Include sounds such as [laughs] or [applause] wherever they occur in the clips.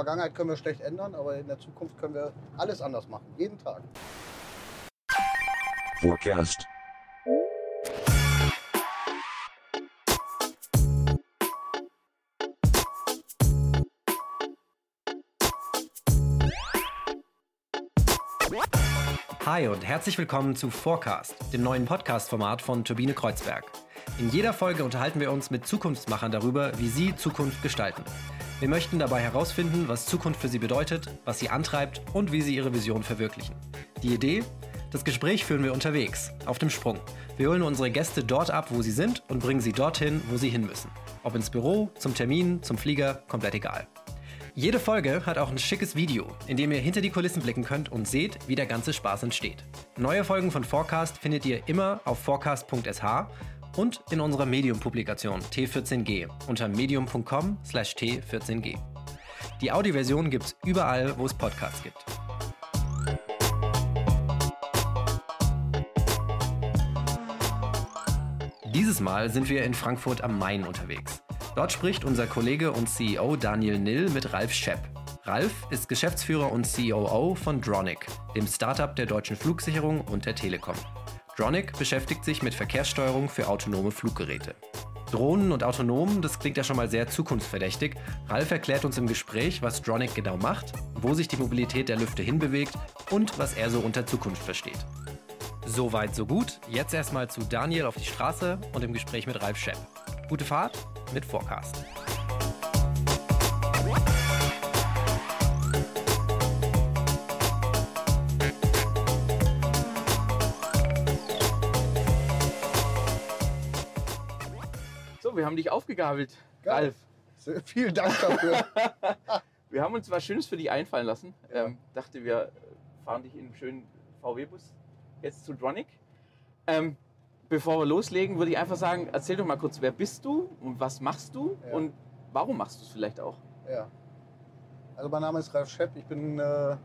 Vergangenheit können wir schlecht ändern, aber in der Zukunft können wir alles anders machen. Jeden Tag. Forecast. Hi und herzlich willkommen zu Forecast, dem neuen Podcast-Format von Turbine Kreuzberg. In jeder Folge unterhalten wir uns mit Zukunftsmachern darüber, wie sie Zukunft gestalten. Wir möchten dabei herausfinden, was Zukunft für sie bedeutet, was sie antreibt und wie sie ihre Vision verwirklichen. Die Idee? Das Gespräch führen wir unterwegs, auf dem Sprung. Wir holen unsere Gäste dort ab, wo sie sind und bringen sie dorthin, wo sie hin müssen. Ob ins Büro, zum Termin, zum Flieger, komplett egal. Jede Folge hat auch ein schickes Video, in dem ihr hinter die Kulissen blicken könnt und seht, wie der ganze Spaß entsteht. Neue Folgen von Forecast findet ihr immer auf forecast.sh und in unserer Medium-Publikation T14G unter medium.com/t14g. Die Audioversion gibt's überall, wo es Podcasts gibt. Dieses Mal sind wir in Frankfurt am Main unterwegs. Dort spricht unser Kollege und CEO Daniel Nill mit Ralf Schepp. Ralf ist Geschäftsführer und COO von Dronic, dem Startup der deutschen Flugsicherung und der Telekom. Dronic beschäftigt sich mit Verkehrssteuerung für autonome Fluggeräte. Drohnen und Autonomen, das klingt ja schon mal sehr zukunftsverdächtig. Ralf erklärt uns im Gespräch, was Dronic genau macht, wo sich die Mobilität der Lüfte hinbewegt und was er so unter Zukunft versteht. Soweit, so gut. Jetzt erstmal zu Daniel auf die Straße und im Gespräch mit Ralf Schepp. Gute Fahrt mit Forecast. So, wir haben dich aufgegabelt, Geil. Ralf. Vielen Dank dafür. [laughs] Wir haben uns was Schönes für dich einfallen lassen. Ähm, dachte, wir fahren dich in einem schönen VW-Bus jetzt zu Dronic. Ähm, bevor wir loslegen, würde ich einfach sagen, erzähl doch mal kurz, wer bist du und was machst du Ja. und warum machst du es vielleicht auch? ja. Also mein Name ist Ralf Schepp. Ich bin äh,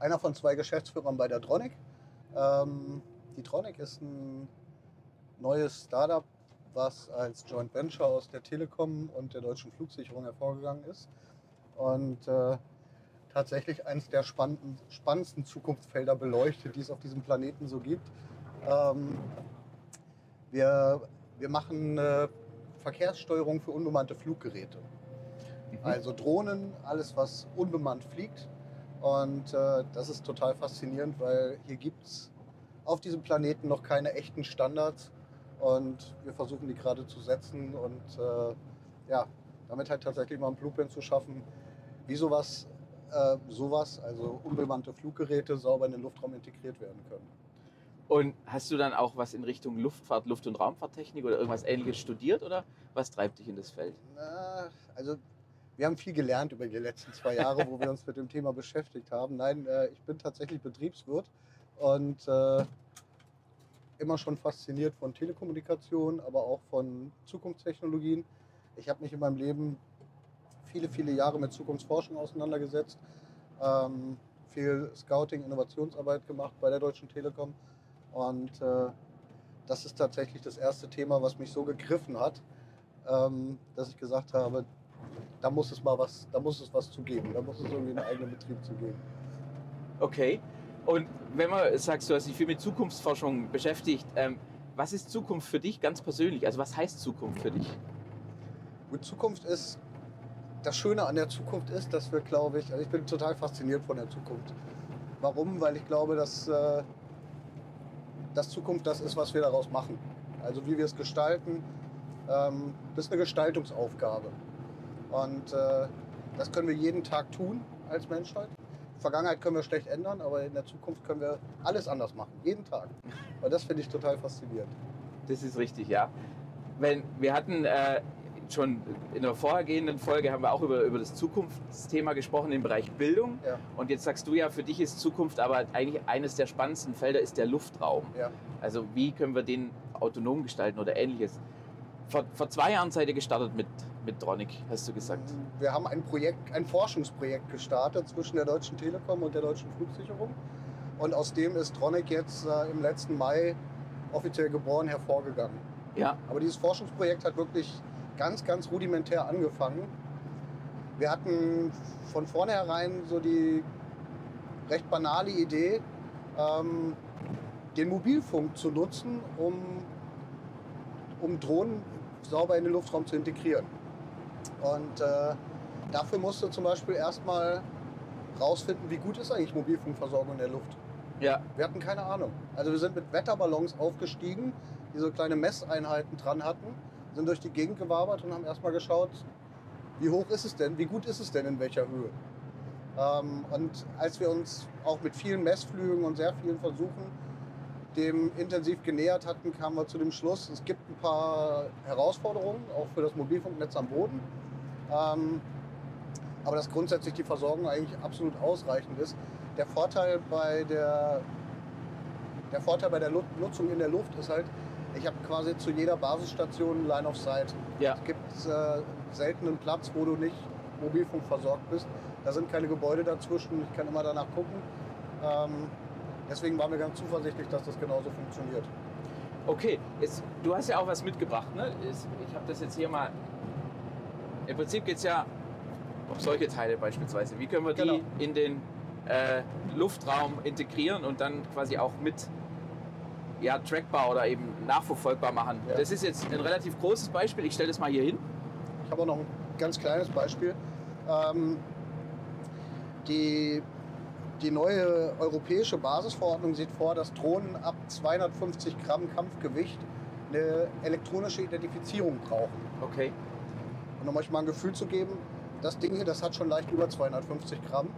einer von zwei Geschäftsführern bei der Tronic. Ähm, die Tronic ist ein neues Startup, was als Joint Venture aus der Telekom und der deutschen Flugsicherung hervorgegangen ist. Und äh, tatsächlich eines der spannenden, spannendsten Zukunftsfelder beleuchtet, die es auf diesem Planeten so gibt. Ähm, wir, wir machen äh, Verkehrssteuerung für unbemannte Fluggeräte. Also Drohnen, alles was unbemannt fliegt. Und äh, das ist total faszinierend, weil hier gibt es auf diesem Planeten noch keine echten Standards. Und wir versuchen die gerade zu setzen und äh, ja, damit halt tatsächlich mal ein Blueprint zu schaffen, wie sowas, äh, sowas, also unbemannte Fluggeräte, sauber in den Luftraum integriert werden können. Und hast du dann auch was in Richtung Luftfahrt, Luft- und Raumfahrttechnik oder irgendwas ähnliches studiert oder was treibt dich in das Feld? Na, also wir haben viel gelernt über die letzten zwei Jahre, wo wir [laughs] uns mit dem Thema beschäftigt haben. Nein, äh, ich bin tatsächlich Betriebswirt und äh, immer schon fasziniert von Telekommunikation, aber auch von Zukunftstechnologien. Ich habe mich in meinem Leben viele, viele Jahre mit Zukunftsforschung auseinandergesetzt, ähm, viel Scouting, Innovationsarbeit gemacht bei der Deutschen Telekom und äh, das ist tatsächlich das erste Thema, was mich so gegriffen hat, ähm, dass ich gesagt habe, da muss es mal was, da muss es was zu geben, da muss es irgendwie einen eigenen Betrieb zu geben. Okay. Und wenn man sagst, du hast dich viel mit Zukunftsforschung beschäftigt, ähm, was ist Zukunft für dich ganz persönlich? Also was heißt Zukunft für dich? Gut, Zukunft ist, das Schöne an der Zukunft ist, dass wir, glaube ich, also ich bin total fasziniert von der Zukunft. Warum? Weil ich glaube, dass, äh, dass Zukunft das ist, was wir daraus machen. Also wie wir es gestalten, ähm, das ist eine Gestaltungsaufgabe. Und äh, das können wir jeden Tag tun als Menschheit. Vergangenheit können wir schlecht ändern, aber in der Zukunft können wir alles anders machen, jeden Tag. Und das finde ich total faszinierend. Das ist richtig, ja. Wenn, wir hatten äh, schon in der vorhergehenden Folge haben wir auch über, über das Zukunftsthema gesprochen im Bereich Bildung. Ja. Und jetzt sagst du ja, für dich ist Zukunft aber eigentlich eines der spannendsten Felder ist der Luftraum. Ja. Also wie können wir den autonom gestalten oder ähnliches. Vor, vor zwei Jahren seid ihr gestartet mit, mit Dronic, hast du gesagt. Wir haben ein Projekt, ein Forschungsprojekt gestartet zwischen der Deutschen Telekom und der Deutschen Flugsicherung. Und aus dem ist Tronic jetzt äh, im letzten Mai offiziell geboren hervorgegangen. Ja, Aber dieses Forschungsprojekt hat wirklich ganz, ganz rudimentär angefangen. wir hatten von vornherein so die recht banale Idee, ähm, den Mobilfunk zu nutzen, um, um Drohnen sauber in den Luftraum zu integrieren. Und äh, dafür musste zum Beispiel erstmal rausfinden, wie gut ist eigentlich Mobilfunkversorgung in der Luft. Ja. Wir hatten keine Ahnung. Also wir sind mit Wetterballons aufgestiegen, die so kleine Messeinheiten dran hatten, sind durch die Gegend gewabert und haben erstmal geschaut, wie hoch ist es denn, wie gut ist es denn in welcher Höhe. Ähm, und als wir uns auch mit vielen Messflügen und sehr vielen Versuchen dem intensiv genähert hatten, kamen wir zu dem Schluss, es gibt ein paar Herausforderungen, auch für das Mobilfunknetz am Boden. Ähm, aber dass grundsätzlich die Versorgung eigentlich absolut ausreichend ist. Der Vorteil bei der, der, Vorteil bei der Nutzung in der Luft ist halt, ich habe quasi zu jeder Basisstation Line of Sight. Ja. Es gibt äh, selten einen Platz, wo du nicht Mobilfunk versorgt bist. Da sind keine Gebäude dazwischen. Ich kann immer danach gucken. Ähm, deswegen waren wir ganz zuversichtlich, dass das genauso funktioniert. Okay, jetzt, du hast ja auch was mitgebracht. Ne? Ich habe das jetzt hier mal. Im Prinzip geht es ja um solche Teile beispielsweise. Wie können wir die Genau. in den äh, Luftraum integrieren und dann quasi auch mit ja, trackbar oder eben nachverfolgbar machen? Ja. Das ist jetzt ein relativ großes Beispiel. Ich stelle das mal hier hin. Ich habe auch noch ein ganz kleines Beispiel. Ähm, die, die neue europäische Basisverordnung sieht vor, dass Drohnen ab 250 Gramm Kampfgewicht eine elektronische Identifizierung brauchen. Okay. Und um euch mal ein Gefühl zu geben, das Ding hier, das hat schon leicht über 250 Gramm.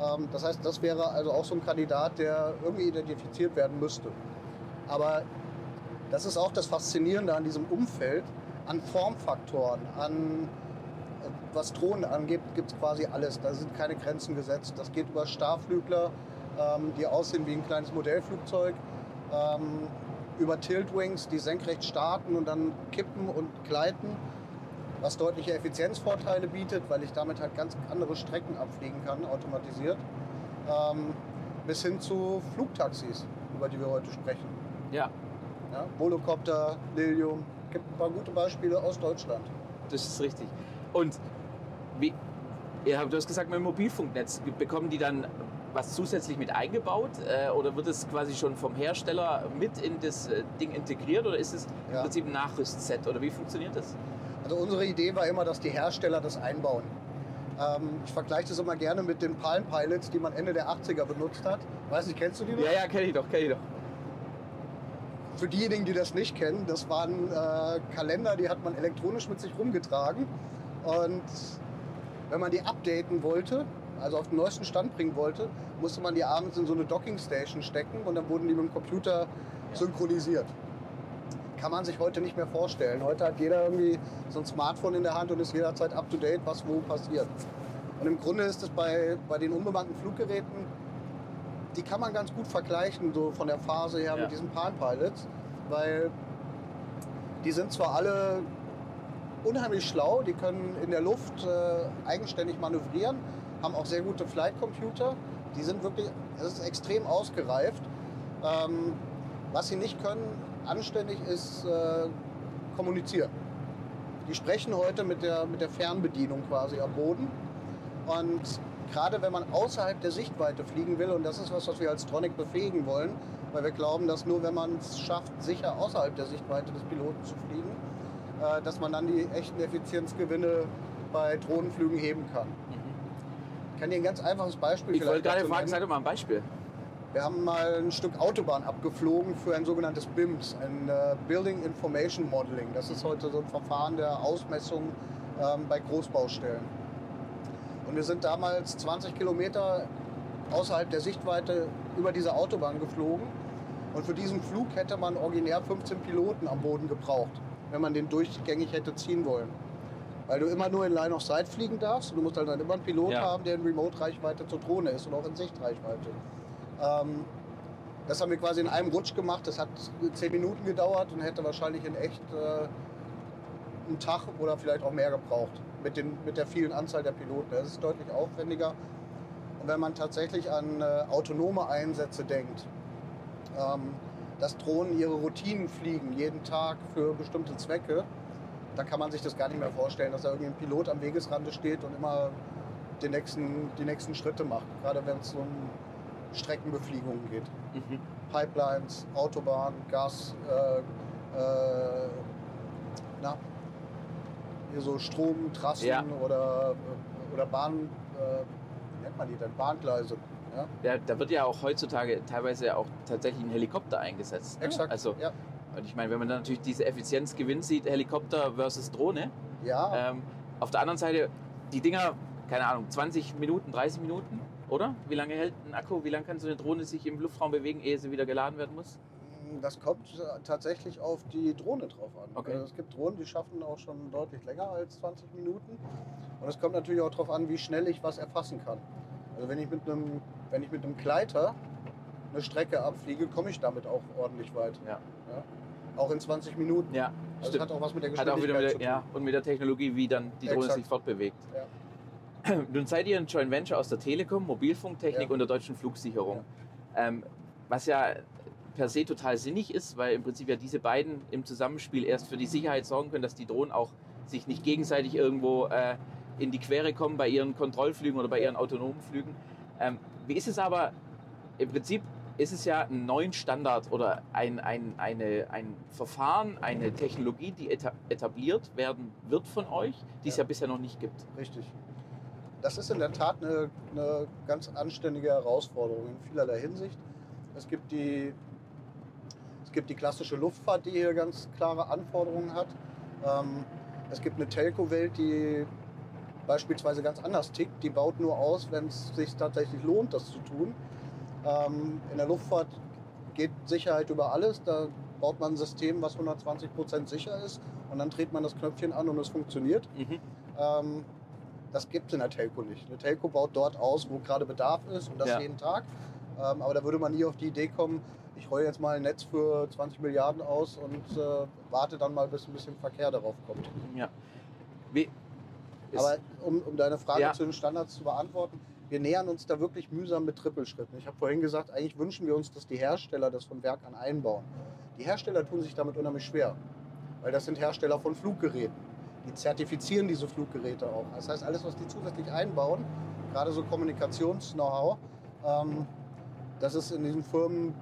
Ähm, das heißt, das wäre also auch so ein Kandidat, der irgendwie identifiziert werden müsste. Aber das ist auch das Faszinierende an diesem Umfeld, an Formfaktoren, an was Drohnen angeht, gibt es quasi alles. Da sind keine Grenzen gesetzt. Das geht über Starflügler, ähm, die aussehen wie ein kleines Modellflugzeug, ähm, über Tiltwings, die senkrecht starten und dann kippen und gleiten, was deutliche Effizienzvorteile bietet, weil ich damit halt ganz andere Strecken abfliegen kann, automatisiert, ähm, bis hin zu Flugtaxis, über die wir heute sprechen. Ja, Ja, Volocopter, Lilium, gibt ein paar gute Beispiele aus Deutschland. das ist richtig. Und wie, ja, du hast gesagt, mit dem Mobilfunknetz, bekommen die dann was zusätzlich mit eingebaut äh, oder wird es quasi schon vom Hersteller mit in das äh, Ding integriert oder ist es im Ja. Prinzip ein Nachrüstset oder wie funktioniert das? Also unsere Idee war immer, dass die Hersteller das einbauen. Ähm, ich vergleiche das immer gerne mit den Palm Pilots, die man Ende der 80er benutzt hat. Weiß nicht, kennst du die noch? Ja, ja, kenne ich doch, kenne ich doch. Für diejenigen, die das nicht kennen, das waren äh, Kalender, die hat man elektronisch mit sich rumgetragen. Und wenn man die updaten wollte, also auf den neuesten Stand bringen wollte, musste man die abends in so eine Dockingstation stecken und dann wurden die mit dem Computer synchronisiert. Kann man sich heute nicht mehr vorstellen. Heute hat jeder irgendwie so ein Smartphone in der Hand und ist jederzeit up to date, was wo passiert. Und im Grunde ist es bei, bei den unbemannten Fluggeräten, die kann man ganz gut vergleichen, so von der Phase her Ja. mit diesen Palm Pilots, weil die sind zwar alle unheimlich schlau, die können in der Luft äh, eigenständig manövrieren, haben auch sehr gute Flight Computer, die sind wirklich, das ist extrem ausgereift. Ähm, was sie nicht können, anständig ist äh, kommunizieren. Die sprechen heute mit der, mit der Fernbedienung quasi am Boden. Und gerade wenn man außerhalb der Sichtweite fliegen will, und das ist was, was wir als Tronic befähigen wollen, weil wir glauben, dass nur wenn man es schafft, sicher außerhalb der Sichtweite des Piloten zu fliegen, äh, dass man dann die echten Effizienzgewinne bei Drohnenflügen heben kann. Ich kann dir ein ganz einfaches Beispiel Ich wollte gerade fragen, sag doch mal ein Beispiel. Wir haben mal ein Stück Autobahn abgeflogen für ein sogenanntes BIMS, ein äh, Building Information Modeling. Das ist heute so ein Verfahren der Ausmessung ähm, bei Großbaustellen. Und wir sind damals 20 Kilometer außerhalb der Sichtweite über diese Autobahn geflogen. Und für diesen Flug hätte man originär 15 Piloten am Boden gebraucht, wenn man den durchgängig hätte ziehen wollen. Weil du immer nur in Line of Sight fliegen darfst und du musst halt dann immer einen Pilot Ja. haben, der in Remote-Reichweite zur Drohne ist und auch in Sichtreichweite. Ähm, das haben wir quasi in einem Rutsch gemacht. Das hat 10 Minuten gedauert und hätte wahrscheinlich in echt äh, einen Tag oder vielleicht auch mehr gebraucht mit, den, mit der vielen Anzahl der Piloten. Das ist deutlich aufwendiger. Und wenn man tatsächlich an äh, autonome Einsätze denkt, ähm, dass Drohnen ihre Routinen fliegen, jeden Tag für bestimmte Zwecke, da kann man sich das gar nicht mehr vorstellen, dass da irgendwie ein Pilot am Wegesrande steht und immer die nächsten, die nächsten Schritte macht. Gerade wenn es um Streckenbefliegungen geht. Mhm. Pipelines, Autobahn, Gas, äh, äh, na, hier so Stromtrassen Ja. oder, oder Bahn, äh, wie nennt man die denn? Bahngleise. Ja? Da, da wird ja auch heutzutage teilweise auch tatsächlich ein Helikopter eingesetzt. ne? Exakt. Also, ja. und ich meine, wenn man dann natürlich diese Effizienzgewinn sieht, Helikopter versus Drohne. Ja, Ähm, auf der anderen Seite, die Dinger, keine Ahnung, 20 Minuten, 30 Minuten, oder? Wie lange hält ein Akku? Wie lange kann so eine Drohne sich im Luftraum bewegen, ehe sie wieder geladen werden muss? das kommt äh, tatsächlich auf die Drohne drauf an. Okay. Also es gibt Drohnen, die schaffen auch schon deutlich länger als 20 Minuten. Und es kommt natürlich auch darauf an, wie schnell ich was erfassen kann. Also wenn ich mit einem, wenn ich mit einem Gleiter eine Strecke abfliege, komme ich damit auch ordentlich weit. Ja. Auch in 20 Minuten. Ja, Also stimmt. hat auch was mit der Geschwindigkeit wieder zu mit tun. der, ja, und mit der Technologie, wie dann die Drohne Exakt. sich fortbewegt. Ja. [clears throat] Nun seid ihr ein Joint Venture aus der Telekom, Mobilfunktechnik Ja. und der deutschen Flugsicherung. Ähm, was ja per se total sinnig ist, weil im Prinzip ja diese beiden im Zusammenspiel erst für die Sicherheit sorgen können, dass die Drohnen auch sich nicht gegenseitig irgendwo äh, in die Quere kommen bei ihren Kontrollflügen oder bei ihren autonomen Flügen. Ähm, wie ist es aber, im Prinzip ist es ja ein neuen Standard oder ein, ein, eine, ein Verfahren, eine Technologie, die eta etabliert werden wird von euch, die es ja. Ja. bisher noch nicht gibt. Richtig. Das ist in der Tat eine, eine ganz anständige Herausforderung in vielerlei Hinsicht. Es gibt die, es gibt die klassische Luftfahrt, die hier ganz klare Anforderungen hat. Ähm, es gibt eine Telco-Welt, die beispielsweise ganz anders tickt. Die baut nur aus, wenn es sich tatsächlich lohnt, das zu tun. Ähm, in der Luftfahrt geht Sicherheit über alles. Da baut man ein System, was 120 Prozent sicher ist und dann dreht man das Knöpfchen an und es funktioniert. Mhm. Ähm, das gibt es in der Telco nicht. Eine Telco baut dort aus, wo gerade Bedarf ist und das Ja. jeden Tag. Ähm, aber da würde man nie auf die Idee kommen, ich rolle jetzt mal ein Netz für 20 Milliarden aus und äh, warte dann mal, bis ein bisschen Verkehr darauf kommt. Ja. Wie, ist- Aber um, um deine Frage Ja. zu den Standards zu beantworten, wir nähern uns da wirklich mühsam mit Trippelschritten. Ich habe vorhin gesagt, eigentlich wünschen wir uns, dass die Hersteller das von Werk an einbauen. Die Hersteller tun sich damit unheimlich schwer, weil das sind Hersteller von Fluggeräten. Die zertifizieren diese Fluggeräte auch. Das heißt, alles, was die zusätzlich einbauen, gerade so Kommunikations-Know-how, ähm, das ist in diesen Firmen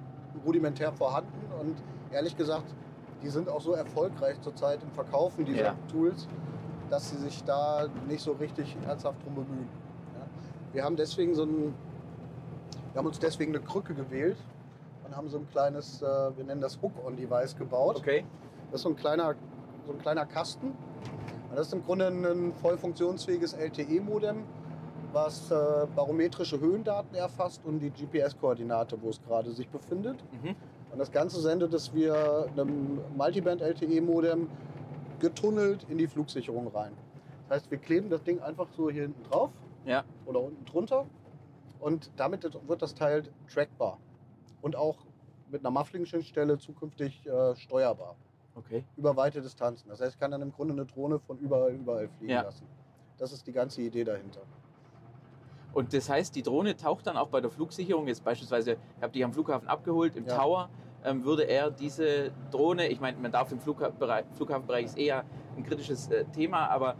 rudimentär vorhanden und ehrlich gesagt, die sind auch so erfolgreich zurzeit im Verkaufen dieser Ja. Tools, dass sie sich da nicht so richtig ernsthaft drum bemühen. Wir haben deswegen so ein, wir haben uns deswegen eine Krücke gewählt und haben so ein kleines, äh, wir nennen das Hook-on-Device gebaut. okay. Das ist so ein kleiner, so ein kleiner Kasten. Und das ist im Grunde ein voll funktionsfähiges LTE-Modem, was äh, barometrische Höhendaten erfasst und die GPS-Koordinate, wo es gerade sich befindet. Mhm. Und das Ganze sendet es via einem Multiband-LTE-Modem getunnelt in die Flugsicherung rein. Das heißt, wir kleben das Ding einfach so hier hinten drauf Ja. oder unten drunter und damit wird das Teil trackbar und auch mit einer Muffling-Schnittstelle zukünftig äh, steuerbar Okay. über weite Distanzen. Das heißt, ich kann dann im Grunde eine Drohne von überall, überall fliegen Ja. lassen. Das ist die ganze Idee dahinter. Und das heißt, die Drohne taucht dann auch bei der Flugsicherung, jetzt beispielsweise, ich habe die am Flughafen abgeholt, im Ja. Tower, ähm, würde er diese Drohne, ich meine, man darf im Flugha- Flughafenbereich ist eher ein kritisches äh, Thema, aber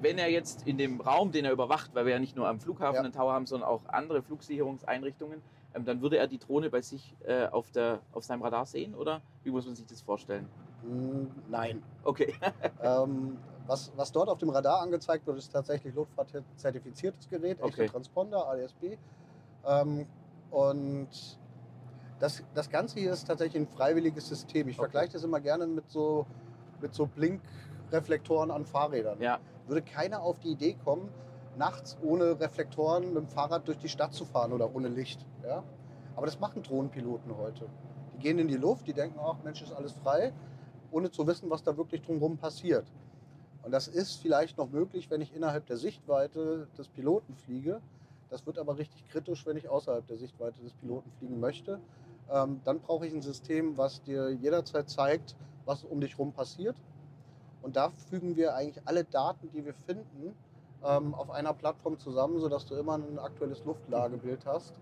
wenn er jetzt in dem Raum, den er überwacht, weil wir ja nicht nur am Flughafen Ja. einen Tower haben, sondern auch andere Flugsicherungseinrichtungen, ähm, dann würde er die Drohne bei sich äh, auf, der, auf seinem Radar sehen oder wie muss man sich das vorstellen? Hm, Nein. Okay. [laughs] ähm, was, was dort auf dem Radar angezeigt wird, ist tatsächlich Luftfahrt-zertifiziertes Gerät, echter Okay. Transponder, ADSB. Ähm, und das, das Ganze hier ist tatsächlich ein freiwilliges System. Ich Okay. vergleiche das immer gerne mit so, mit so Blinkreflektoren an Fahrrädern. Ja, Würde keiner auf die Idee kommen, nachts ohne Reflektoren mit dem Fahrrad durch die Stadt zu fahren oder ohne Licht. Ja? Aber das machen Drohnenpiloten heute. Die gehen in die Luft, die denken, ach Mensch, ist alles frei, ohne zu wissen, was da wirklich drumherum passiert. Und das ist vielleicht noch möglich, wenn ich innerhalb der Sichtweite des Piloten fliege. Das wird aber richtig kritisch, wenn ich außerhalb der Sichtweite des Piloten fliegen möchte. Ähm, dann brauche ich ein System, was dir jederzeit zeigt, was um dich herum passiert. Und da fügen wir eigentlich alle Daten, die wir finden, ähm, auf einer Plattform zusammen, sodass du immer ein aktuelles Luftlagebild hast,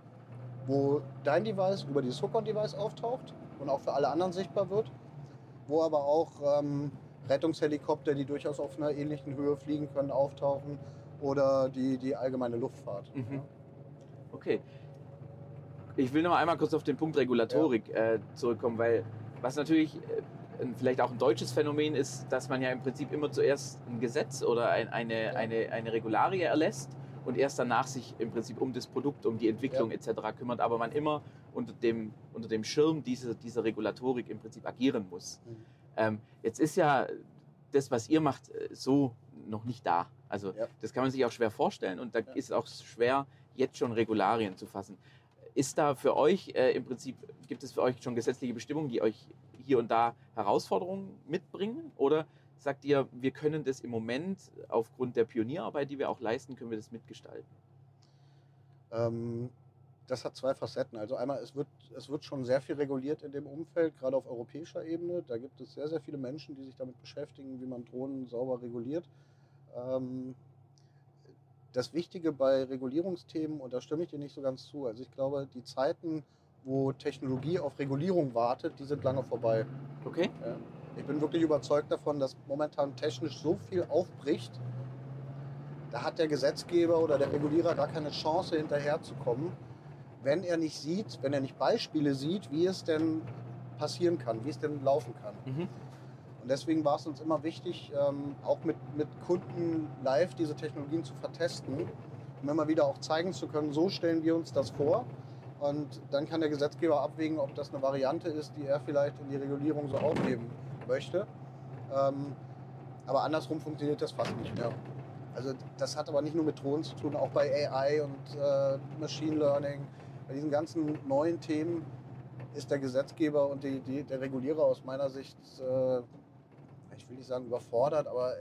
wo dein Device über dieses Hook-on-Device auftaucht und auch für alle anderen sichtbar wird, wo aber auch ähm, Rettungshelikopter, die durchaus auf einer ähnlichen Höhe fliegen können, auftauchen oder die, die allgemeine Luftfahrt. Mhm. Ja. Okay. Ich will noch einmal kurz auf den Punkt Regulatorik äh, zurückkommen, weil was natürlich äh, vielleicht auch ein deutsches Phänomen ist, dass man ja im Prinzip immer zuerst ein Gesetz oder ein, eine, Ja. eine, eine Regularie erlässt und erst danach sich im Prinzip um das Produkt, um die Entwicklung etc. kümmert, aber man immer unter dem, unter dem Schirm dieser, dieser Regulatorik im Prinzip agieren muss. Mhm. Ähm, jetzt ist ja das, was ihr macht, äh, so noch nicht da. Also Ja. das kann man sich auch schwer vorstellen und da Ja. ist es auch schwer, jetzt schon Regularien zu fassen. Ist da für euch äh, im Prinzip, gibt es für euch schon gesetzliche Bestimmungen, die euch hier und da Herausforderungen mitbringen? Oder sagt ihr, wir können das im Moment aufgrund der Pionierarbeit, die wir auch leisten, können wir das mitgestalten? Ähm, das hat zwei Facetten. Also einmal, es wird, es wird schon sehr viel reguliert in dem Umfeld, gerade auf europäischer Ebene. Da gibt es sehr, sehr viele Menschen, die sich damit beschäftigen, wie man Drohnen sauber reguliert. Ähm, das Wichtige bei Regulierungsthemen, und da stimme ich dir nicht so ganz zu, also ich glaube, die Zeiten, wo Technologie auf Regulierung wartet, die sind lange vorbei. Okay? Ja. Ich bin wirklich überzeugt davon, dass momentan technisch so viel aufbricht, da hat der Gesetzgeber oder der Regulierer gar keine Chance hinterherzukommen, wenn er nicht sieht, wenn er nicht Beispiele sieht, wie es denn passieren kann, wie es denn laufen kann. Mhm. Und deswegen war es uns immer wichtig, ähm, auch mit, mit Kunden live diese Technologien zu vertesten, um immer wieder auch zeigen zu können, so stellen wir uns das vor. Und dann kann der Gesetzgeber abwägen, ob das eine Variante ist, die er vielleicht in die Regulierung so aufnehmen möchte. Ähm, aber andersrum funktioniert das fast nicht mehr. Also das hat aber nicht nur mit Drohnen zu tun, auch bei AI und äh, Machine Learning, bei diesen ganzen neuen Themen ist der Gesetzgeber und die, die, der Regulierer aus meiner Sicht, äh, ich will nicht sagen überfordert, aber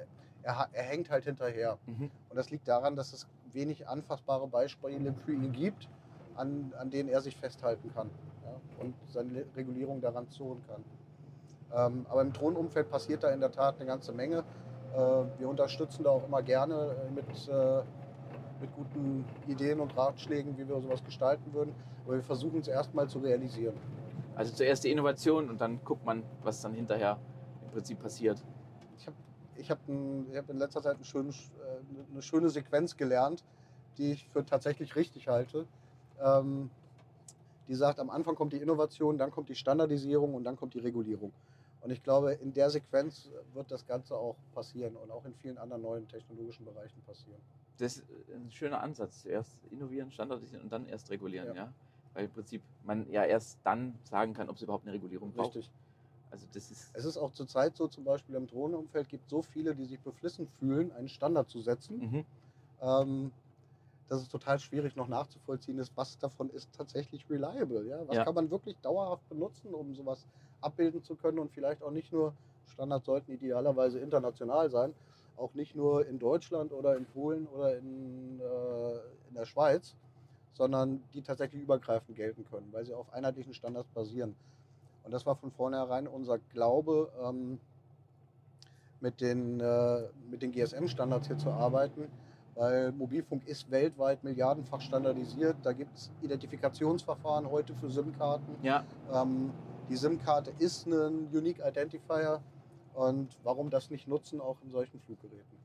er, er hängt halt hinterher. Mhm. Und das liegt daran, dass es wenig anfassbare Beispiele für ihn gibt, an, an denen er sich festhalten kann ja, und seine Regulierung daran zurren kann. Ähm, aber im Drohnenumfeld passiert da in der Tat eine ganze Menge. Äh, wir unterstützen da auch immer gerne äh, mit, äh, mit guten Ideen und Ratschlägen, wie wir sowas gestalten würden. Aber wir versuchen es erstmal zu realisieren. Also zuerst die Innovation und dann guckt man, was dann hinterher Prinzip passiert. Ich habe ich hab ich hab in letzter Zeit eine schöne, äh, eine schöne Sequenz gelernt, die ich für tatsächlich richtig halte. Ähm, die sagt, am Anfang kommt die Innovation, dann kommt die Standardisierung und dann kommt die Regulierung. Und ich glaube, in der Sequenz wird das Ganze auch passieren und auch in vielen anderen neuen technologischen Bereichen passieren. Das ist ein schöner Ansatz. Zuerst innovieren, standardisieren und dann erst regulieren, ja. Ja. Weil im Prinzip man ja erst dann sagen kann, ob es überhaupt eine Regulierung braucht. Richtig. Also das ist. Es ist auch zurzeit so, zum Beispiel im Drohnenumfeld gibt es so viele, die sich beflissen fühlen, einen Standard zu setzen. Mhm. ähm, dass es total schwierig noch nachzuvollziehen ist, was davon ist tatsächlich reliable. Ja? Was Ja. kann man wirklich dauerhaft benutzen, um sowas abbilden zu können und vielleicht auch nicht nur, Standards sollten idealerweise international sein, auch nicht nur in Deutschland oder in Polen oder in, äh, in der Schweiz, sondern die tatsächlich übergreifend gelten können, weil sie auf einheitlichen Standards basieren. Und das war von vornherein unser Glaube, ähm, mit den, äh, mit den GSM-Standards hier zu arbeiten, weil Mobilfunk ist weltweit milliardenfach standardisiert. Da gibt es Identifikationsverfahren heute für SIM-Karten. Ja, Ähm, die SIM-Karte ist ein Unique Identifier und warum das nicht nutzen, auch in solchen Fluggeräten?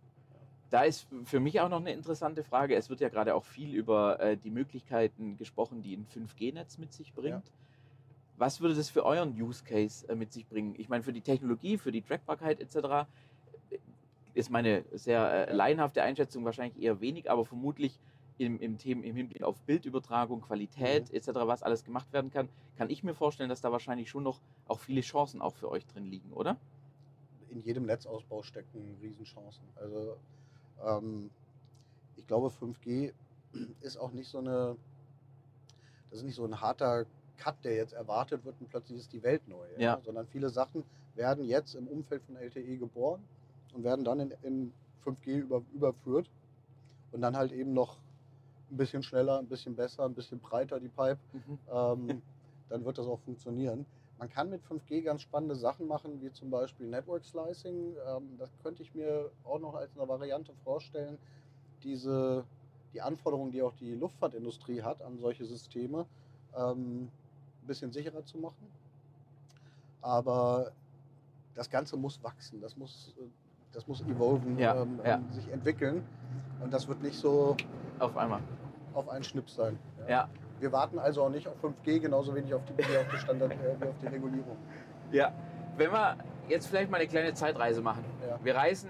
da ist für mich auch noch eine interessante Frage. Es wird ja gerade auch viel über äh, die Möglichkeiten gesprochen, die ein 5G-Netz mit sich bringt. Was würde das für euren Use Case äh, mit sich bringen? Ich meine, für die Technologie, für die Trackbarkeit etc. äh, ist meine sehr äh, laienhafte Einschätzung wahrscheinlich eher wenig, aber vermutlich im, im, Themen, im Hinblick auf Bildübertragung, Qualität etc., was alles gemacht werden kann, kann ich mir vorstellen, dass da wahrscheinlich schon noch auch viele Chancen auch für euch drin liegen, oder? in jedem Netzausbau stecken Riesenchancen. Also ähm, ich glaube 5G ist auch nicht so eine, das ist nicht so ein harter Cut, der jetzt erwartet wird und plötzlich ist die Welt neu. Ja. Sondern viele Sachen werden jetzt im Umfeld von LTE geboren und werden dann in, in 5G über, überführt und dann halt eben noch ein bisschen schneller, ein bisschen besser, ein bisschen breiter die Pipe ähm, [laughs] dann wird das auch funktionieren. Man kann mit 5G ganz spannende Sachen machen, wie zum Beispiel Network Slicing. Ähm, das könnte ich mir auch noch als eine Variante vorstellen, diese, die Anforderungen, die auch die Luftfahrtindustrie hat an solche Systeme, ähm, ein bisschen sicherer zu machen. Aber das Ganze muss wachsen, das muss, das muss evolven, Ja, ähm, ja. ähm, sich entwickeln. Und das wird nicht so Auf einmal. auf einen Schnips sein. Ja. Wir warten also auch nicht auf 5G, genauso wenig auf die, wie auf die Standard, äh, wie auf die Regulierung. Ja. Wenn wir jetzt vielleicht mal eine kleine Zeitreise machen. Ja. Wir reisen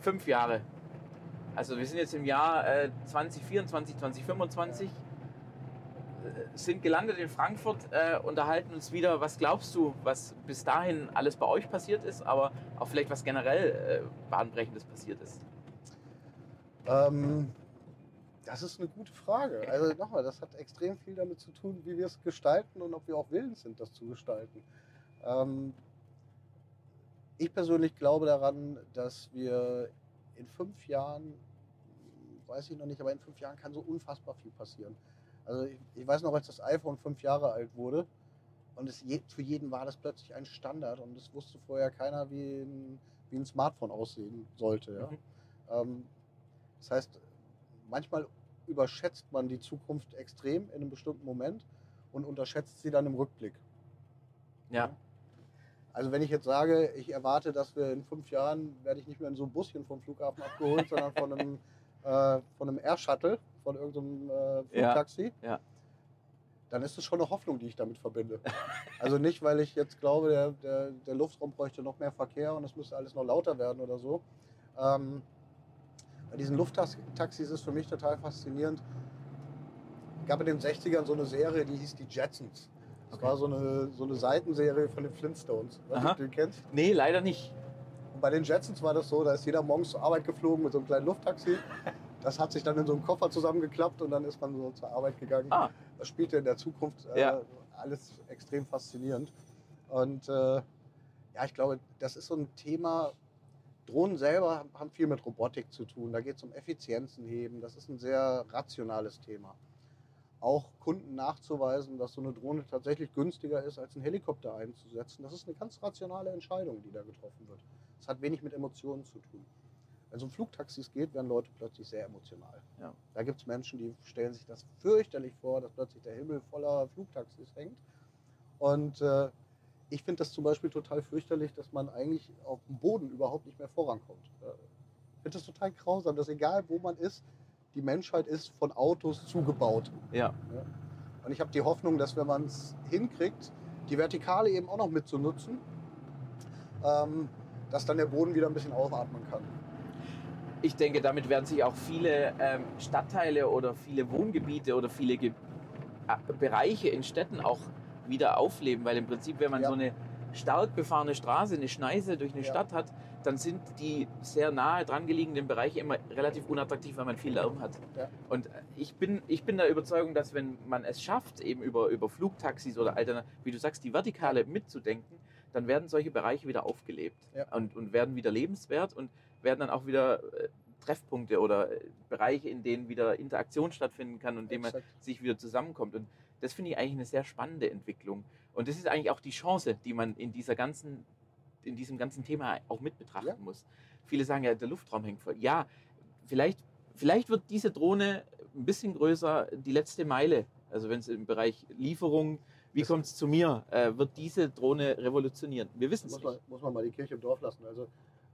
fünf Jahre. Also wir sind jetzt im Jahr äh, 2024, 2025, äh, sind gelandet in Frankfurt, äh, unterhalten uns wieder. Was glaubst du, was bis dahin alles bei euch passiert ist, aber auch vielleicht was generell äh, bahnbrechendes passiert ist? Ähm, das ist eine gute Frage. Also nochmal, das hat extrem viel damit zu tun, wie wir es gestalten und ob wir auch willens sind, das zu gestalten. Ähm, ich persönlich glaube daran, dass wir in fünf Jahren, weiß ich noch nicht, aber in fünf Jahren kann so unfassbar viel passieren. Also ich, ich weiß noch, als das iPhone fünf Jahre alt wurde und es je, für jeden war das plötzlich ein Standard und es wusste vorher keiner, wie ein, wie ein Smartphone aussehen sollte. Ja? Mhm. Ähm, das heißt, manchmal überschätzt man die Zukunft extrem in einem bestimmten Moment und unterschätzt sie dann im Rückblick. Ja. Also wenn ich jetzt sage, ich erwarte, dass wir in fünf Jahren werde ich nicht mehr in so einem Buschen vom Flughafen abgeholt, sondern von einem, [laughs] äh, von einem Air-Shuttle, von irgendeinem äh, Flugtaxi, Ja. dann ist es schon eine Hoffnung, die ich damit verbinde. [laughs] Also nicht, weil ich jetzt glaube, der, der, der Luftraum bräuchte noch mehr Verkehr und es müsste alles noch lauter werden oder so. Ähm, bei diesen Lufttaxis ist für mich total faszinierend. Es gab in den 60ern so eine Serie, die hieß die Jetsons. Das Okay. war so eine, so eine Seitenserie von den Flintstones. Weiß nicht, du kennst. Nee, leider nicht. Und bei den Jetsons war das so, da ist jeder morgens zur Arbeit geflogen mit so einem kleinen Lufttaxi. [laughs] Das hat sich dann in so einem Koffer zusammengeklappt und dann ist man so zur Arbeit gegangen. Ah. Das spielte in der Zukunft äh, Ja. alles extrem faszinierend. Und äh, ja, ich glaube, das ist so ein Thema. Drohnen selber haben viel mit Robotik zu tun. Da geht es um Effizienzen heben. Das ist ein sehr rationales Thema. Auch Kunden nachzuweisen, dass so eine Drohne tatsächlich günstiger ist, als einen Helikopter einzusetzen, das ist eine ganz rationale Entscheidung, die da getroffen wird. Das hat wenig mit Emotionen zu tun. Wenn es um Flugtaxis geht, werden Leute plötzlich sehr emotional. Ja. Da gibt es Menschen, die stellen sich das fürchterlich vor, dass plötzlich der Himmel voller Flugtaxis hängt. Und äh, ich finde das zum Beispiel total fürchterlich, dass man eigentlich auf dem Boden überhaupt nicht mehr vorankommt. Äh, Ich finde das total grausam, dass egal wo man ist, die Menschheit ist von Autos zugebaut. Ja. Und ich habe die Hoffnung, dass wenn man es hinkriegt, die Vertikale eben auch noch mitzunutzen, ähm, dass dann der Boden wieder ein bisschen aufatmen kann. Ich denke, damit werden sich auch viele ähm, Stadtteile oder viele Wohngebiete oder viele Ge äh, Bereiche in Städten auch wieder aufleben, weil im Prinzip, wenn man Ja. so eine stark befahrene Straße, eine Schneise durch eine Ja. Stadt hat, dann sind die sehr nahe dran gelegenen Bereiche immer relativ unattraktiv, weil man viel Lärm hat. Ja. Und äh, ich bin, ich bin der Überzeugung, dass wenn man es schafft, eben über, über Flugtaxis oder alternativ, wie du sagst, die Vertikale mitzudenken, dann werden solche Bereiche wieder aufgelebt und, und werden wieder lebenswert und werden dann auch wieder äh, Treffpunkte oder äh, Bereiche, in denen wieder Interaktion stattfinden kann und in denen man sich wieder zusammenkommt. Und das finde ich eigentlich eine sehr spannende Entwicklung. Und das ist eigentlich auch die Chance, die man in dieser ganzen, in diesem ganzen Thema auch mit betrachten Ja. muss. Viele sagen ja, der Luftraum hängt voll. Ja, vielleicht, vielleicht wird diese Drohne ein bisschen größer, die letzte Meile. Also wenn es im Bereich Lieferung, wie kommt es zu mir, äh, wird diese Drohne revolutionieren. Wir wissen es Muss man, nicht. muss man mal die Kirche im Dorf lassen. Also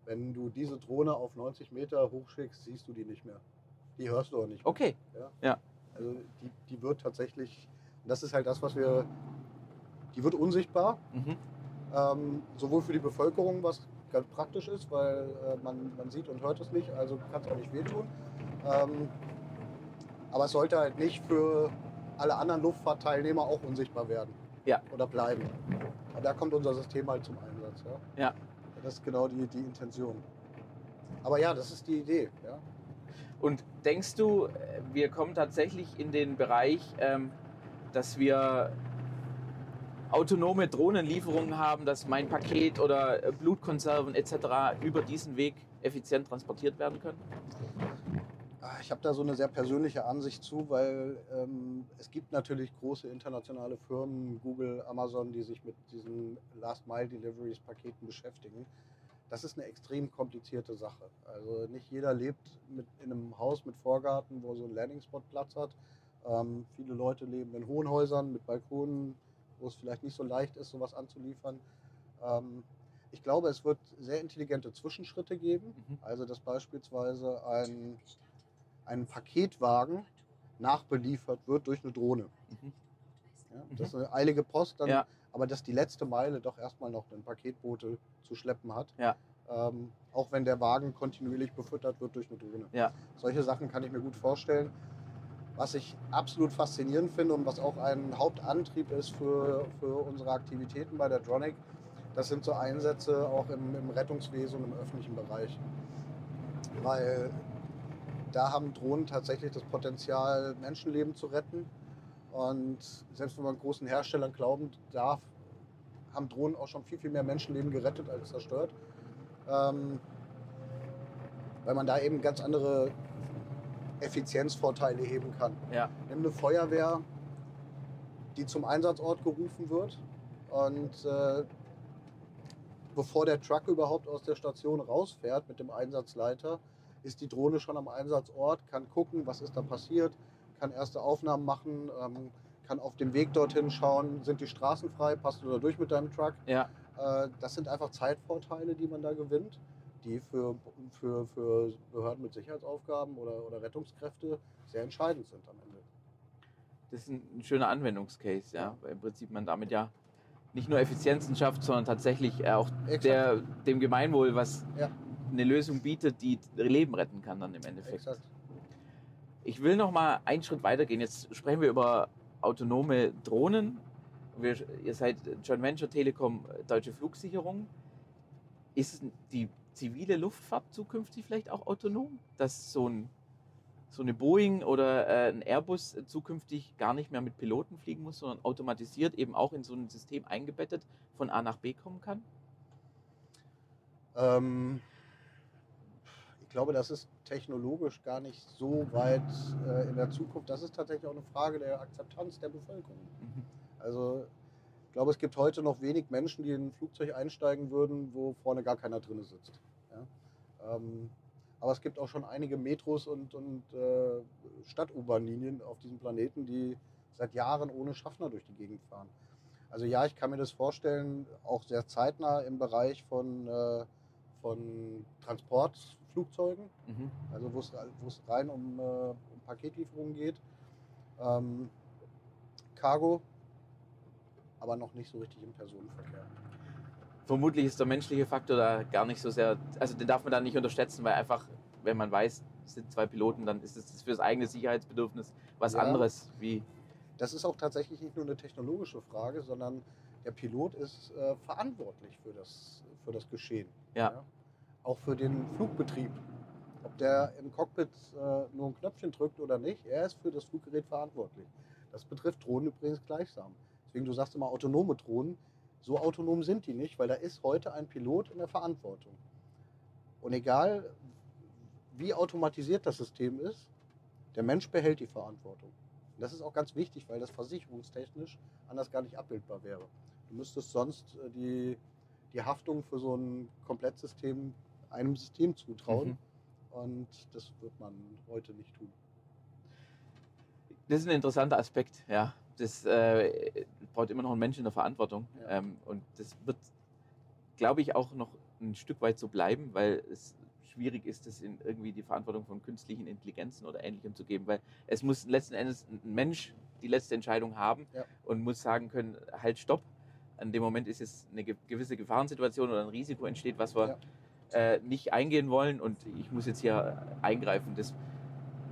wenn du diese Drohne auf 90 Meter hochschickst, siehst du die nicht mehr. Die hörst du auch nicht mehr. Okay, Also die, die wird tatsächlich, das ist halt das, was wir, die wird unsichtbar, mhm. ähm, sowohl für die Bevölkerung, was ganz praktisch ist, weil äh, man, man sieht und hört es nicht, also kann es auch nicht wehtun. Ähm, aber es sollte halt nicht für alle anderen Luftfahrtteilnehmer auch unsichtbar werden. Ja. Oder bleiben. Und da kommt unser System halt zum Einsatz. Ja. Ja. Das ist genau die, die Intention. Aber ja, das ist die Idee. Ja. Und denkst du, wir kommen tatsächlich in den Bereich, ähm, dass wir autonome Drohnenlieferungen haben, dass mein Paket oder Blutkonserven etc. über diesen Weg effizient transportiert werden können? Ah, Ich habe da so eine sehr persönliche Ansicht zu, weil ähm, es gibt natürlich große internationale Firmen, Google, Amazon, die sich mit diesen Last-Mile-Deliveries-Paketen beschäftigen. Das ist eine extrem komplizierte Sache. Also nicht jeder lebt mit, in einem Haus mit Vorgarten, wo so ein Landing-Spot Platz hat. Ähm, viele Leute leben in Hohenhäusern mit Balkonen, wo es vielleicht nicht so leicht ist, sowas anzuliefern. Ähm, ich glaube, es wird sehr intelligente Zwischenschritte geben. Mhm. Also, dass beispielsweise ein, ein Paketwagen nachbeliefert wird durch eine Drohne. Mhm. Ja, das ist eine eilige Post, dann, Ja. aber dass die letzte Meile doch erstmal noch ein Paketbote zu schleppen hat. Ja. Ähm, auch wenn der Wagen kontinuierlich befüttert wird durch eine Drohne. Ja. Solche Sachen kann ich mir gut vorstellen. Was ich absolut faszinierend finde und was auch ein Hauptantrieb ist für, für unsere Aktivitäten bei der Dronic, das sind so Einsätze auch im, im Rettungswesen und im öffentlichen Bereich. Weil da haben Drohnen tatsächlich das Potenzial, Menschenleben zu retten. Und selbst wenn man großen Herstellern glauben darf, haben Drohnen auch schon viel, viel mehr Menschenleben gerettet als zerstört. Ähm, weil man da eben ganz andere Effizienzvorteile heben kann. Ja. Nimm eine Feuerwehr, die zum Einsatzort gerufen wird und äh, bevor der Truck überhaupt aus der Station rausfährt mit dem Einsatzleiter, ist die Drohne schon am Einsatzort, kann gucken, was ist da passiert, kann erste Aufnahmen machen, ähm, kann auf dem Weg dorthin schauen, sind die Straßen frei, passt du da durch mit deinem Truck. Ja. Äh, das sind einfach Zeitvorteile, die man da gewinnt, die für, für, für Behörden mit Sicherheitsaufgaben oder, oder Rettungskräfte sehr entscheidend sind am Ende. Das ist ein schöner Anwendungscase, ja. Weil im Prinzip man damit ja nicht nur Effizienzen schafft, sondern tatsächlich äh, auch der, dem Gemeinwohl was Ja. Eine Lösung bietet, die Leben retten kann dann im Endeffekt. Exakt. Ich will noch mal einen Schritt weitergehen. Jetzt sprechen wir über autonome Drohnen. Wir, ihr seid Joint Venture Telekom Deutsche Flugsicherung. Ist die zivile Luftfahrt zukünftig vielleicht auch autonom? Dass so, ein, so eine Boeing oder äh, ein Airbus zukünftig gar nicht mehr mit Piloten fliegen muss, sondern automatisiert eben auch in so ein System eingebettet von A nach B kommen kann? Ähm, glaube, das ist technologisch gar nicht so weit äh, in der Zukunft. Das ist tatsächlich auch eine Frage der Akzeptanz der Bevölkerung. Mhm. Also ich glaube, es gibt heute noch wenig Menschen, die in ein Flugzeug einsteigen würden, wo vorne gar keiner drin sitzt. Ja? Ähm, aber es gibt auch schon einige Metros und, und äh, Stadt-U-Bahn-Linien auf diesem Planeten, die seit Jahren ohne Schaffner durch die Gegend fahren. Also ja, ich kann mir das vorstellen, auch sehr zeitnah im Bereich von, äh, von Transportflugzeugen, Mhm. also wo es rein um, äh, um Paketlieferungen geht. Ähm, Cargo, aber noch nicht so richtig im Personenverkehr. Vermutlich ist der menschliche Faktor da gar nicht so sehr, also den darf man da nicht unterschätzen, weil einfach, wenn man weiß, es sind zwei Piloten, dann ist es für das eigene Sicherheitsbedürfnis was Ja. anderes wie Das ist auch tatsächlich nicht nur eine technologische Frage, sondern der Pilot ist äh, verantwortlich für das, für das Geschehen. Ja. Auch für den Flugbetrieb. Ob der im Cockpit äh, nur ein Knöpfchen drückt oder nicht, er ist für das Fluggerät verantwortlich. Das betrifft Drohnen übrigens gleichsam. Deswegen, du sagst immer autonome Drohnen. So autonom sind die nicht, weil da ist heute ein Pilot in der Verantwortung. Und egal, wie automatisiert das System ist, der Mensch behält die Verantwortung. Und das ist auch ganz wichtig, weil das versicherungstechnisch anders gar nicht abbildbar wäre. Du müsstest sonst äh, die, die Haftung für so ein Komplettsystem einem System zutrauen. Mhm. Und das wird man heute nicht tun. Das ist ein interessanter Aspekt, ja. Das äh, braucht immer noch einen Menschen in der Verantwortung. Ja. Ähm, und das wird, glaube ich, auch noch ein Stück weit so bleiben, weil es schwierig ist, das in irgendwie die Verantwortung von künstlichen Intelligenzen oder ähnlichem zu geben. Weil es muss letzten Endes ein Mensch die letzte Entscheidung haben Ja. und muss sagen können, halt, stopp. An dem Moment ist jetzt eine ge- gewisse Gefahrensituation oder ein Risiko entsteht, was wir äh, nicht eingehen wollen und ich muss jetzt hier eingreifen. Das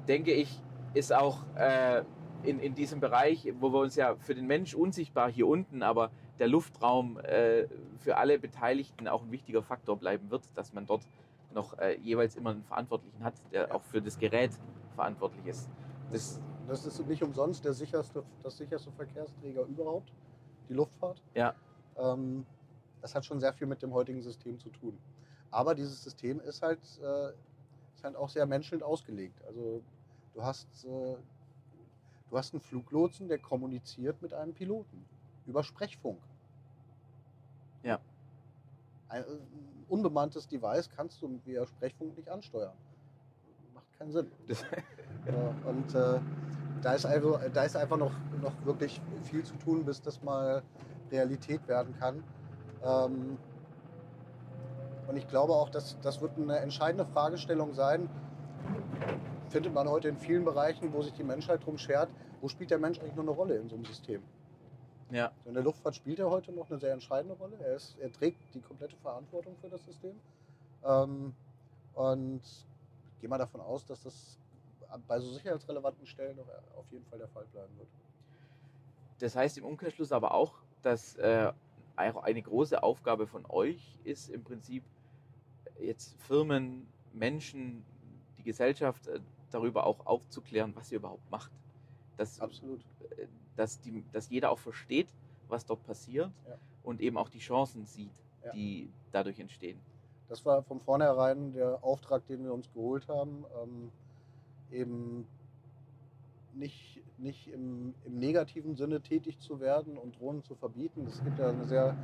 denke ich ist auch äh, in, in diesem Bereich, wo wir uns ja für den Mensch unsichtbar hier unten, aber der Luftraum äh, für alle Beteiligten auch ein wichtiger Faktor bleiben wird, dass man dort noch äh, jeweils immer einen Verantwortlichen hat, der auch für das Gerät verantwortlich ist. Das, Das ist nicht umsonst der sicherste, das sicherste Verkehrsträger überhaupt, die Luftfahrt. Ja. Ähm, das hat schon sehr viel mit dem heutigen System zu tun. Aber dieses System ist halt, äh, ist halt auch sehr menschelnd ausgelegt. Also du hast, äh, du hast einen Fluglotsen, der kommuniziert mit einem Piloten über Sprechfunk. Ja. Ein, ein unbemanntes Device kannst du via Sprechfunk nicht ansteuern. Macht keinen Sinn. [laughs] Ja, und äh, da ist, also, da ist einfach noch, noch wirklich viel zu tun, bis das mal Realität werden kann. Ähm, Und ich glaube auch, dass das wird eine entscheidende Fragestellung sein. Findet man heute in vielen Bereichen, wo sich die Menschheit drum schert, wo spielt der Mensch eigentlich nur eine Rolle in so einem System? Ja. In der Luftfahrt spielt er heute noch eine sehr entscheidende Rolle. Er, ist, er trägt die komplette Verantwortung für das System. Ähm, und gehe mal davon aus, dass das bei so sicherheitsrelevanten Stellen noch auf jeden Fall der Fall bleiben wird. Das heißt im Umkehrschluss aber auch, dass äh, eine große Aufgabe von euch ist im Prinzip jetzt Firmen, Menschen, die Gesellschaft äh, darüber auch aufzuklären, was ihr überhaupt macht. Dass, Absolut. äh, dass, die, dass jeder auch versteht, was dort passiert Ja. und eben auch die Chancen sieht, Ja. die dadurch entstehen. Das war von vornherein der Auftrag, den wir uns geholt haben. Ähm, eben nicht, nicht im, im negativen Sinne tätig zu werden und Drohnen zu verbieten. Es gibt ja eine sehr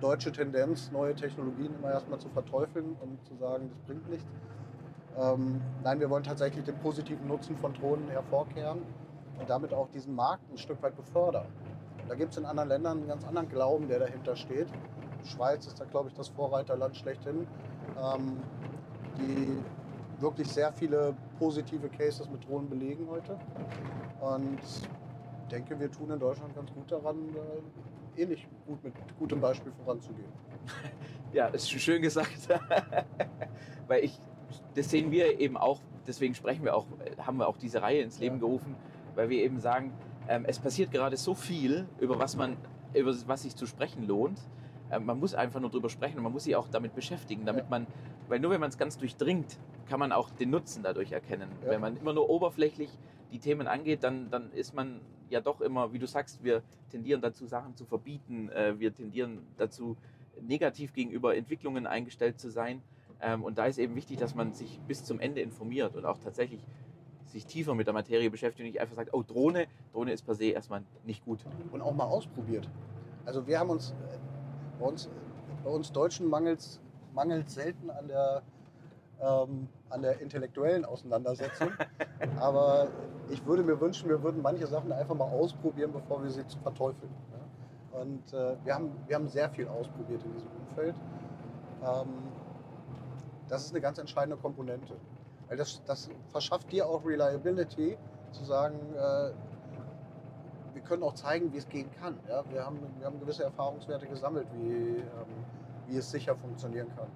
deutsche Tendenz, neue Technologien immer erstmal zu verteufeln und zu sagen, das bringt nichts. Ähm, nein, wir wollen tatsächlich den positiven Nutzen von Drohnen hervorkehren und damit auch diesen Markt ein Stück weit befördern. Da gibt es in anderen Ländern einen ganz anderen Glauben, der dahinter steht. Die Schweiz ist da, glaube ich, das Vorreiterland schlechthin, ähm, die wirklich sehr viele positive Cases mit Drohnen belegen heute. Und ich denke, wir tun in Deutschland ganz gut daran, äh, ähnlich gut mit gutem Beispiel voranzugehen. [laughs] Ja, ist schön gesagt. [laughs] Weil ich, das sehen wir eben auch, deswegen sprechen wir auch, haben wir auch diese Reihe ins Leben Ja. gerufen, weil wir eben sagen, ähm, es passiert gerade so viel, über was man, über was sich zu sprechen lohnt. Ähm, man muss einfach nur drüber sprechen und man muss sich auch damit beschäftigen, damit Ja. man, weil nur wenn man es ganz durchdringt, kann man auch den Nutzen dadurch erkennen. Ja. Wenn man immer nur oberflächlich die Themen angeht, dann, dann ist man ja doch immer, wie du sagst, wir tendieren dazu, Sachen zu verbieten, äh, wir tendieren dazu, negativ gegenüber Entwicklungen eingestellt zu sein. Ähm, und da ist eben wichtig, dass man sich bis zum Ende informiert und auch tatsächlich sich tiefer mit der Materie beschäftigt und nicht einfach sagt, oh Drohne, Drohne ist per se erstmal nicht gut. Und auch mal ausprobiert. Also wir haben uns, äh, bei uns, bei uns Deutschen mangelt selten an der, ähm, an der intellektuellen Auseinandersetzung. [laughs] Aber ich würde mir wünschen, wir würden manche Sachen einfach mal ausprobieren, bevor wir sie verteufeln. Ja? Und äh, wir, haben, wir haben sehr viel ausprobiert in diesem Umfeld. Ähm, das ist eine ganz entscheidende Komponente. Weil das, das verschafft dir auch Reliability, zu sagen, äh, wir können auch zeigen, wie es gehen kann. Ja? Wir, haben, wir haben gewisse Erfahrungswerte gesammelt, wie, ähm, wie es sicher funktionieren kann.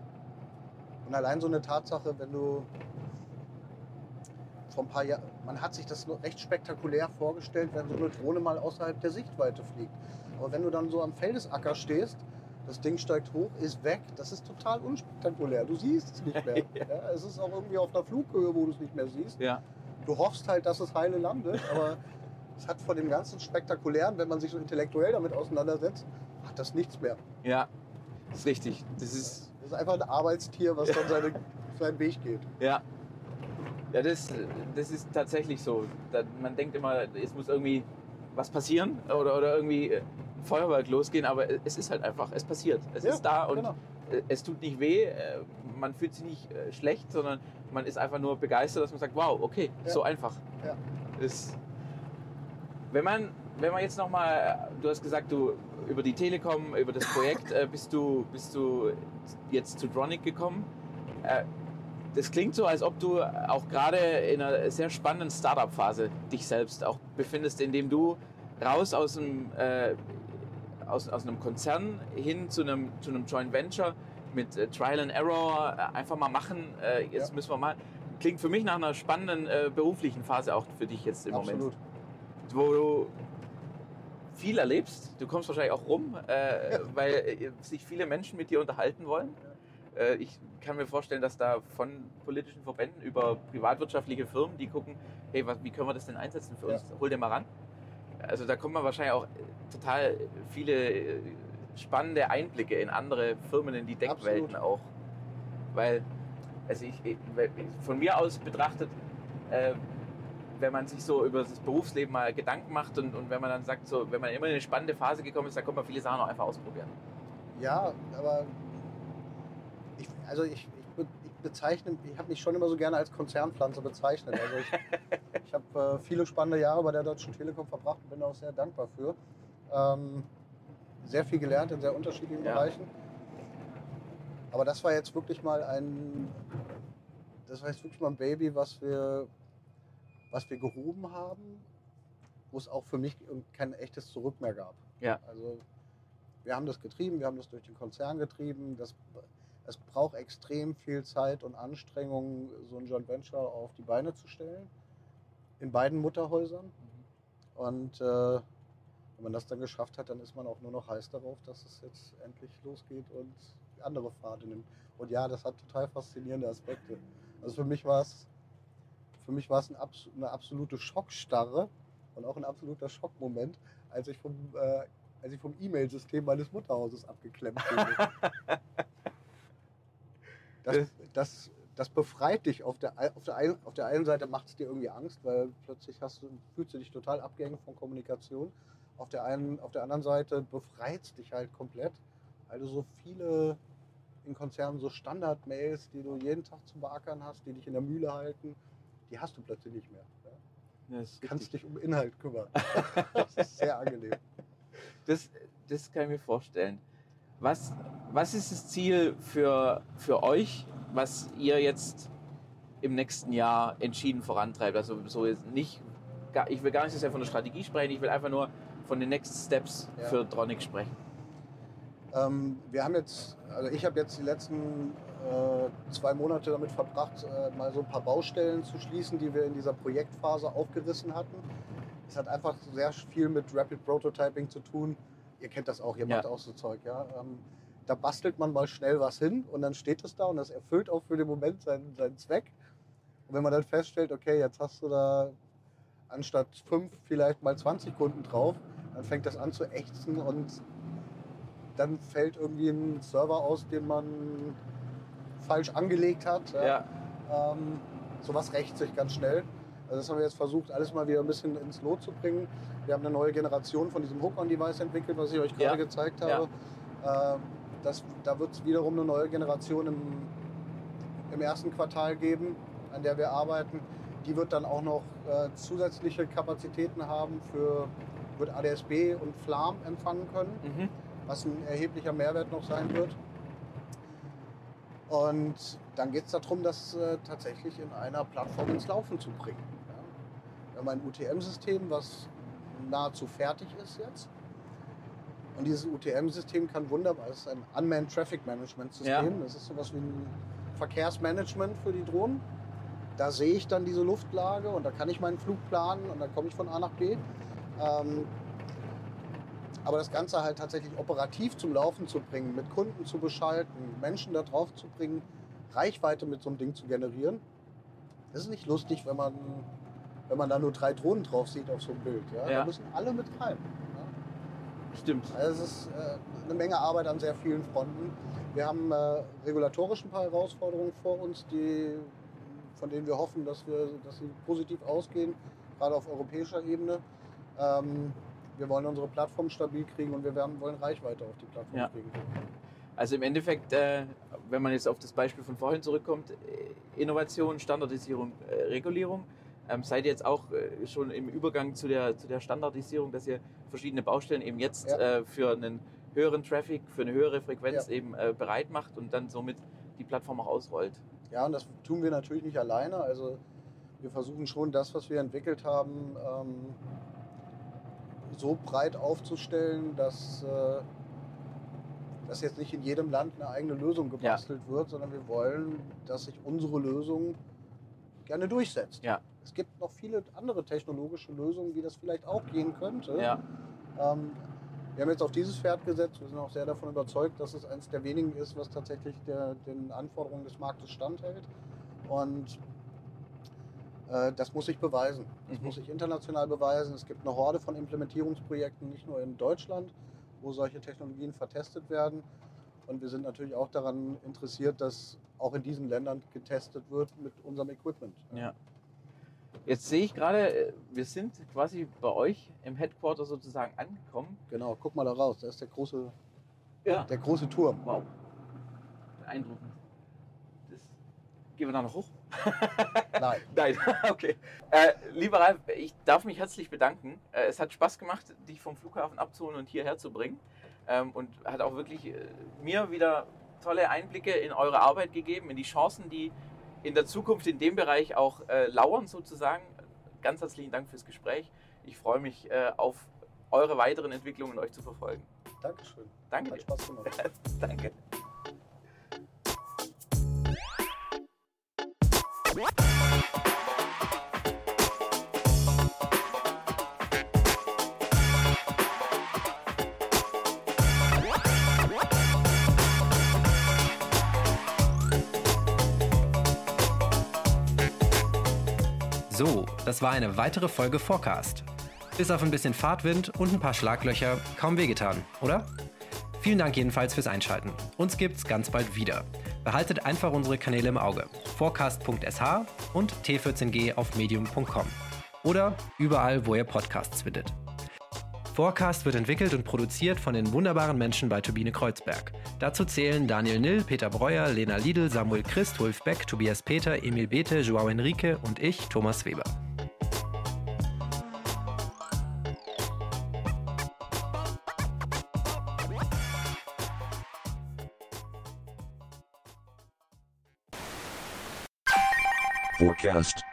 Und allein so eine Tatsache, wenn du vor ein paar Jahren, man hat sich das recht spektakulär vorgestellt, wenn so eine Drohne mal außerhalb der Sichtweite fliegt. Aber wenn du dann so am Feldesacker stehst, das Ding steigt hoch, ist weg, das ist total unspektakulär. Du siehst es nicht mehr. [laughs] ja, es ist auch irgendwie auf einer Flughöhe, wo du es nicht mehr siehst. Ja, Du hoffst halt, dass es heile landet, aber [laughs] es hat von dem ganzen Spektakulären, wenn man sich so intellektuell damit auseinandersetzt, hat das nichts mehr. ja, ist richtig. Das ist, Das ist einfach ein Arbeitstier, was dann seine, [laughs] seinen Weg geht. ja. Ja, das, das ist tatsächlich so. Da, man denkt immer, es muss irgendwie was passieren oder, oder irgendwie äh, Feuerwerk losgehen, aber es ist halt einfach, es passiert. Es Ja, ist da und genau. äh, es tut nicht weh, äh, man fühlt sich nicht äh, schlecht, sondern man ist einfach nur begeistert, dass man sagt, wow, okay, Ja. so einfach. Ja. Ist, wenn man, wenn man jetzt nochmal, du hast gesagt, du über die Telekom, über das Projekt äh, bist, du, bist du jetzt zu Dronic gekommen. Das klingt so, als ob du auch gerade in einer sehr spannenden Startup-Phase dich selbst auch befindest, indem du raus aus einem, äh, aus, aus einem Konzern hin zu einem, zu einem Joint Venture mit äh, Trial and Error äh, einfach mal machen. Äh, jetzt Ja. müssen wir mal. Klingt für mich nach einer spannenden äh, beruflichen Phase auch für dich jetzt im Absolut. Moment, wo du viel erlebst. Du kommst wahrscheinlich auch rum, äh, weil sich viele Menschen mit dir unterhalten wollen. Ich kann mir vorstellen, dass da von politischen Verbänden über privatwirtschaftliche Firmen, die gucken, hey, was, wie können wir das denn einsetzen für uns? Hol dir mal ran. Also da kommt man wahrscheinlich auch äh, total viele äh, spannende Einblicke in andere Firmen, in die Deckwelten Absolut. auch. Weil, also ich, von mir aus betrachtet, äh, wenn man sich so über das Berufsleben mal Gedanken macht und, und wenn man dann sagt, so, wenn man immer in eine spannende Phase gekommen ist, dann kann man viele Sachen auch einfach ausprobieren. Ja, aber also ich, ich, ich bezeichne, ich habe mich schon immer so gerne als Konzernpflanze bezeichnet. Also ich, [laughs] ich habe äh, viele spannende Jahre bei der Deutschen Telekom verbracht und bin auch sehr dankbar für. Ähm, sehr viel gelernt in sehr unterschiedlichen Ja. Bereichen. Aber das war jetzt wirklich mal ein, das war jetzt wirklich mal ein Baby, was wir, was wir gehoben haben, wo es auch für mich kein echtes Zurück mehr gab. Ja. Also wir haben das getrieben, wir haben das durch den Konzern getrieben. Das, es braucht extrem viel Zeit und Anstrengung, so ein Joint Venture auf die Beine zu stellen. In beiden Mutterhäusern. Und äh, wenn man das dann geschafft hat, dann ist man auch nur noch heiß darauf, dass es jetzt endlich losgeht und andere Pfade nimmt. Und ja, das hat total faszinierende Aspekte. Also für mich war es für mich war es ein, eine absolute Schockstarre und auch ein absoluter Schockmoment, als ich vom, äh, als ich vom E-Mail-System meines Mutterhauses abgeklemmt wurde. [laughs] das, das, das befreit dich. Auf der, auf der, ein, auf der einen Seite macht es dir irgendwie Angst, weil plötzlich hast du, fühlst du dich total abgängig von Kommunikation. Auf der, einen, auf der anderen Seite befreit es dich halt komplett, weil du so viele in Konzernen so Standard-Mails, die du jeden Tag zu beackern hast, die dich in der Mühle halten, die hast du plötzlich nicht mehr. Ja? du kannst dich um Inhalt kümmern. [laughs] das ist sehr angenehm. Das, das kann ich mir vorstellen. Was, was ist das Ziel für, für euch, was ihr jetzt im nächsten Jahr entschieden vorantreibt? Also so nicht, ich will gar nicht so sehr von der Strategie sprechen, ich will einfach nur von den Next Steps ja. für Tronic sprechen. Ähm, wir haben jetzt, also ich habe jetzt die letzten äh, zwei Monate damit verbracht, äh, mal so ein paar Baustellen zu schließen, die wir in dieser Projektphase aufgerissen hatten. Es hat einfach sehr viel mit Rapid Prototyping zu tun. Ihr kennt das auch, ihr ja. macht auch so Zeug, ja. Ähm, da bastelt man mal schnell was hin und dann steht es da und das erfüllt auch für den Moment seinen, seinen Zweck. Und wenn man dann feststellt, okay, jetzt hast du da anstatt fünf vielleicht mal 20 Kunden drauf, dann fängt das an zu ächzen und dann fällt irgendwie ein Server aus, den man falsch angelegt hat. Ja. Ähm, sowas rächt sich ganz schnell. Also das haben wir jetzt versucht, alles mal wieder ein bisschen ins Lot zu bringen. Wir haben eine neue Generation von diesem Hook-on-Device entwickelt, was ich euch gerade ja. gezeigt habe. Ja. Ähm, das, da wird es wiederum eine neue Generation im, im ersten Quartal geben, an der wir arbeiten. Die wird dann auch noch äh, zusätzliche Kapazitäten haben für wird ADSB und FLAM empfangen können. Mhm was ein erheblicher Mehrwert noch sein wird. Und dann geht es darum, das äh, tatsächlich in einer Plattform ins Laufen zu bringen. Ja. Wir haben ein UTM-System, was nahezu fertig ist jetzt. Und dieses UTM-System kann wunderbar, es ist ein Unmanned Traffic Management System. Ja. Das ist sowas wie ein Verkehrsmanagement für die Drohnen. Da sehe ich dann diese Luftlage und da kann ich meinen Flug planen und dann komme ich von A nach B. Ähm, aber das Ganze halt tatsächlich operativ zum Laufen zu bringen, mit Kunden zu beschalten, Menschen da drauf zu bringen, Reichweite mit so einem Ding zu generieren, das ist nicht lustig, wenn man, wenn man da nur drei Drohnen drauf sieht auf so einem Bild. Ja? ja. Da müssen alle mit rein. Stimmt. Also es ist äh, eine Menge Arbeit an sehr vielen Fronten. Wir haben äh, regulatorisch ein paar Herausforderungen vor uns, die, von denen wir hoffen, dass, wir, dass sie positiv ausgehen, gerade auf europäischer Ebene. Ähm, wir wollen unsere Plattform stabil kriegen und wir werden, wollen Reichweite auf die Plattform ja. kriegen. Also im Endeffekt, äh, wenn man jetzt auf das Beispiel von vorhin zurückkommt, äh, Innovation, Standardisierung, äh, Regulierung, ähm, seid ihr jetzt auch äh, schon im Übergang zu der, zu der Standardisierung, dass ihr verschiedene Baustellen eben jetzt ja. Äh, für einen höheren Traffic, für eine höhere Frequenz ja. eben äh, bereit macht und dann somit die Plattform auch ausrollt? Ja, und das tun wir natürlich nicht alleine. Also wir versuchen schon das, was wir entwickelt haben, ähm, so breit aufzustellen, dass, äh, dass jetzt nicht in jedem Land eine eigene Lösung gebastelt ja. wird, sondern wir wollen, dass sich unsere Lösung gerne durchsetzt. Ja. Es gibt noch viele andere technologische Lösungen, wie das vielleicht auch gehen könnte. Ja. Ähm, wir haben jetzt auf dieses Pferd gesetzt. Wir sind auch sehr davon überzeugt, dass es eines der wenigen ist, was tatsächlich der, den Anforderungen des Marktes standhält. Und äh, das muss sich beweisen. Das mhm. muss sich international beweisen. Es gibt eine Horde von Implementierungsprojekten, nicht nur in Deutschland, wo solche Technologien vertestet werden. Und wir sind natürlich auch daran interessiert, dass auch in diesen Ländern getestet wird mit unserem Equipment. Ja. Jetzt sehe ich gerade, äh, wir sind quasi bei euch im Headquarter sozusagen angekommen. Genau, guck mal da raus, da ist der große, ja. der große Turm. Wow. Beeindruckend. Das, gehen wir da noch hoch? [laughs] Nein. [laughs] Nein, [laughs] okay. Äh, lieber Ralf, ich darf mich herzlich bedanken. Äh, es hat Spaß gemacht, dich vom Flughafen abzuholen und hierher zu bringen. Ähm, und hat auch wirklich äh, mir wieder tolle Einblicke in eure Arbeit gegeben, in die Chancen, die in der Zukunft in dem Bereich auch äh, lauern sozusagen. Ganz herzlichen Dank fürs Gespräch. Ich freue mich äh, auf eure weiteren Entwicklungen euch zu verfolgen. Dankeschön. Danke Hat. Spaß gemacht. [laughs] Danke. Das war eine weitere Folge Forecast. Bis auf ein bisschen Fahrtwind und ein paar Schlaglöcher kaum wehgetan, oder? Vielen Dank jedenfalls fürs Einschalten. Uns gibt's ganz bald wieder. Behaltet einfach unsere Kanäle im Auge. Forecast.sh und T14G auf medium.com. Oder überall, wo ihr Podcasts findet. Forecast wird entwickelt und produziert von den wunderbaren Menschen bei Turbine Kreuzberg. Dazu zählen Daniel Nill, Peter Breuer, Lena Liedl, Samuel Christ, Wolf Beck, Tobias Peter, Emil Bethe, Joao Enrique und ich, Thomas Weber. Forecast.